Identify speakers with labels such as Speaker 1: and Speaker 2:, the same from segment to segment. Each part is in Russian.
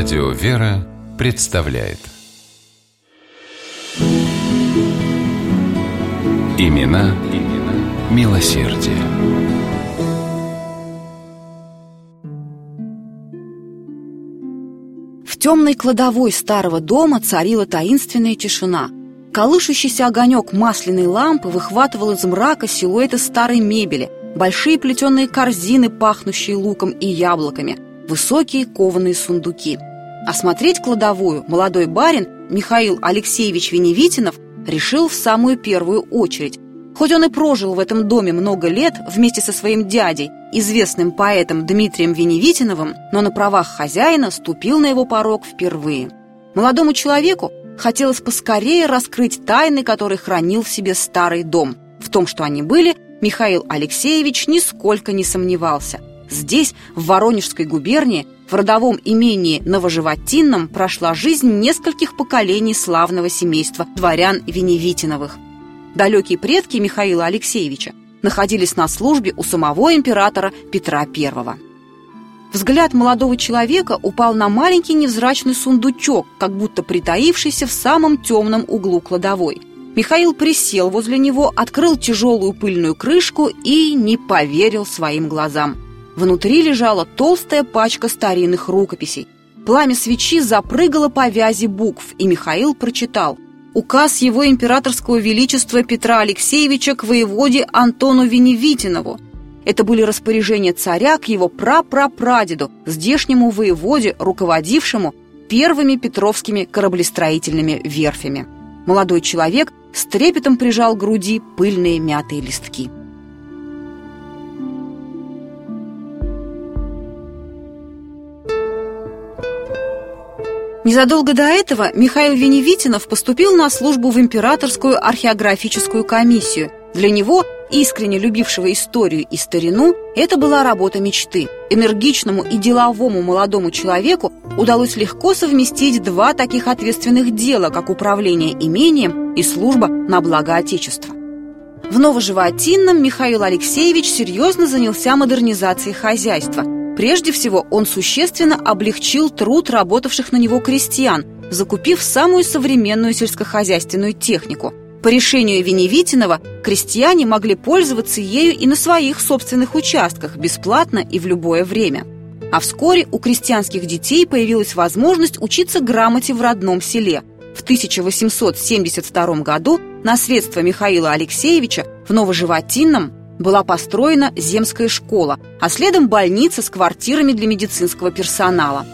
Speaker 1: Радио «Вера» представляет Имена, имена милосердие.
Speaker 2: В темной кладовой старого дома царила таинственная тишина. Колышущийся огонек масляной лампы выхватывал из мрака силуэты старой мебели, большие плетеные корзины, пахнущие луком и яблоками, высокие кованые сундуки. Осмотреть кладовую молодой барин Михаил Алексеевич Веневитинов решил в самую первую очередь. Хоть он и прожил в этом доме много лет вместе со своим дядей, известным поэтом Дмитрием Веневитиновым, но на правах хозяина ступил на его порог впервые. Молодому человеку хотелось поскорее раскрыть тайны, которые хранил в себе старый дом. В том, что они были, Михаил Алексеевич нисколько не сомневался. Здесь, в Воронежской губернии, в родовом имении Новоживотинном прошла жизнь нескольких поколений славного семейства дворян Веневитиновых. Далекие предки Михаила Алексеевича находились на службе у самого императора Петра I. Взгляд молодого человека упал на маленький невзрачный сундучок, как будто притаившийся в самом темном углу кладовой. Михаил присел возле него, открыл тяжелую пыльную крышку и не поверил своим глазам. Внутри лежала толстая пачка старинных рукописей. Пламя свечи запрыгало по вязи букв, и Михаил прочитал указ его императорского величества Петра Алексеевича к воеводе Антону Веневитинову. Это были распоряжения царя к его прапрапрадеду, здешнему воеводе, руководившему первыми петровскими кораблестроительными верфями. Молодой человек с трепетом прижал к груди пыльные мятые листки. Незадолго до этого Михаил Веневитинов поступил на службу в Императорскую археографическую комиссию. Для него, искренне любившего историю и старину, это была работа мечты. Энергичному и деловому молодому человеку удалось легко совместить два таких ответственных дела, как управление имением и служба на благо Отечества. В Новоживотинном Михаил Алексеевич серьезно занялся модернизацией хозяйства – Прежде всего, он существенно облегчил труд работавших на него крестьян, закупив самую современную сельскохозяйственную технику. По решению Веневитинова крестьяне могли пользоваться ею и на своих собственных участках бесплатно и в любое время. А вскоре у крестьянских детей появилась возможность учиться грамоте в родном селе. В 1872 году на средства Михаила Алексеевича в Новоживотинном была построена земская школа, а следом больница с квартирами для медицинского персонала.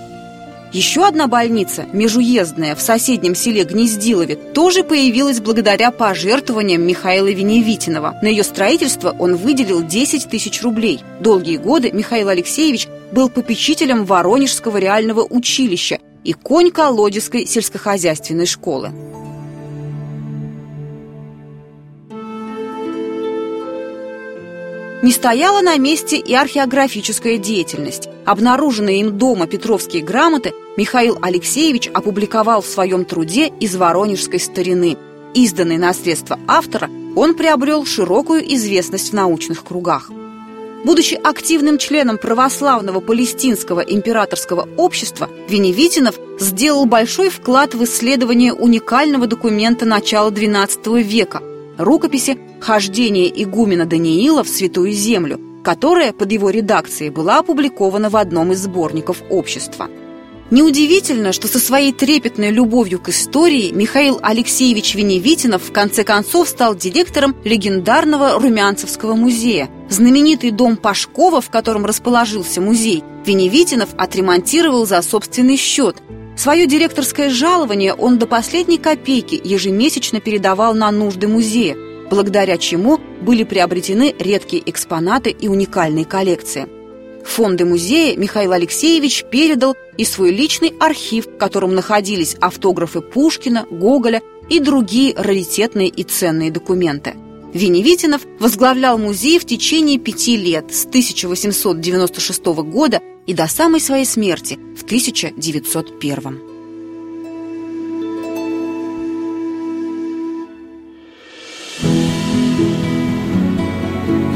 Speaker 2: Еще одна больница, межуездная, в соседнем селе Гнездилове, тоже появилась благодаря пожертвованиям Михаила Веневитинова. На ее строительство он выделил 10 тысяч рублей. Долгие годы Михаил Алексеевич был попечителем Воронежского реального училища и конь-колодезской сельскохозяйственной школы. Не стояла на месте и археографическая деятельность. Обнаруженные им дома Петровские грамоты Михаил Алексеевич опубликовал в своем труде из воронежской старины. Изданный на средства автора, он приобрел широкую известность в научных кругах. Будучи активным членом православного палестинского императорского общества, Веневитинов сделал большой вклад в исследование уникального документа начала XII века – рукописи «Хождение игумена Даниила в Святую Землю», которая под его редакцией была опубликована в одном из сборников общества. Неудивительно, что со своей трепетной любовью к истории Михаил Алексеевич Веневитинов в конце концов стал директором легендарного Румянцевского музея. Знаменитый дом Пашкова, в котором расположился музей, Веневитинов отремонтировал за собственный счет. Свое директорское жалование он до последней копейки ежемесячно передавал на нужды музея, благодаря чему были приобретены редкие экспонаты и уникальные коллекции. Фонды музея Михаил Алексеевич передал и свой личный архив, в котором находились автографы Пушкина, Гоголя и другие раритетные и ценные документы. Веневитинов возглавлял музей в течение пяти лет с 1896 года и до самой своей смерти в 1901.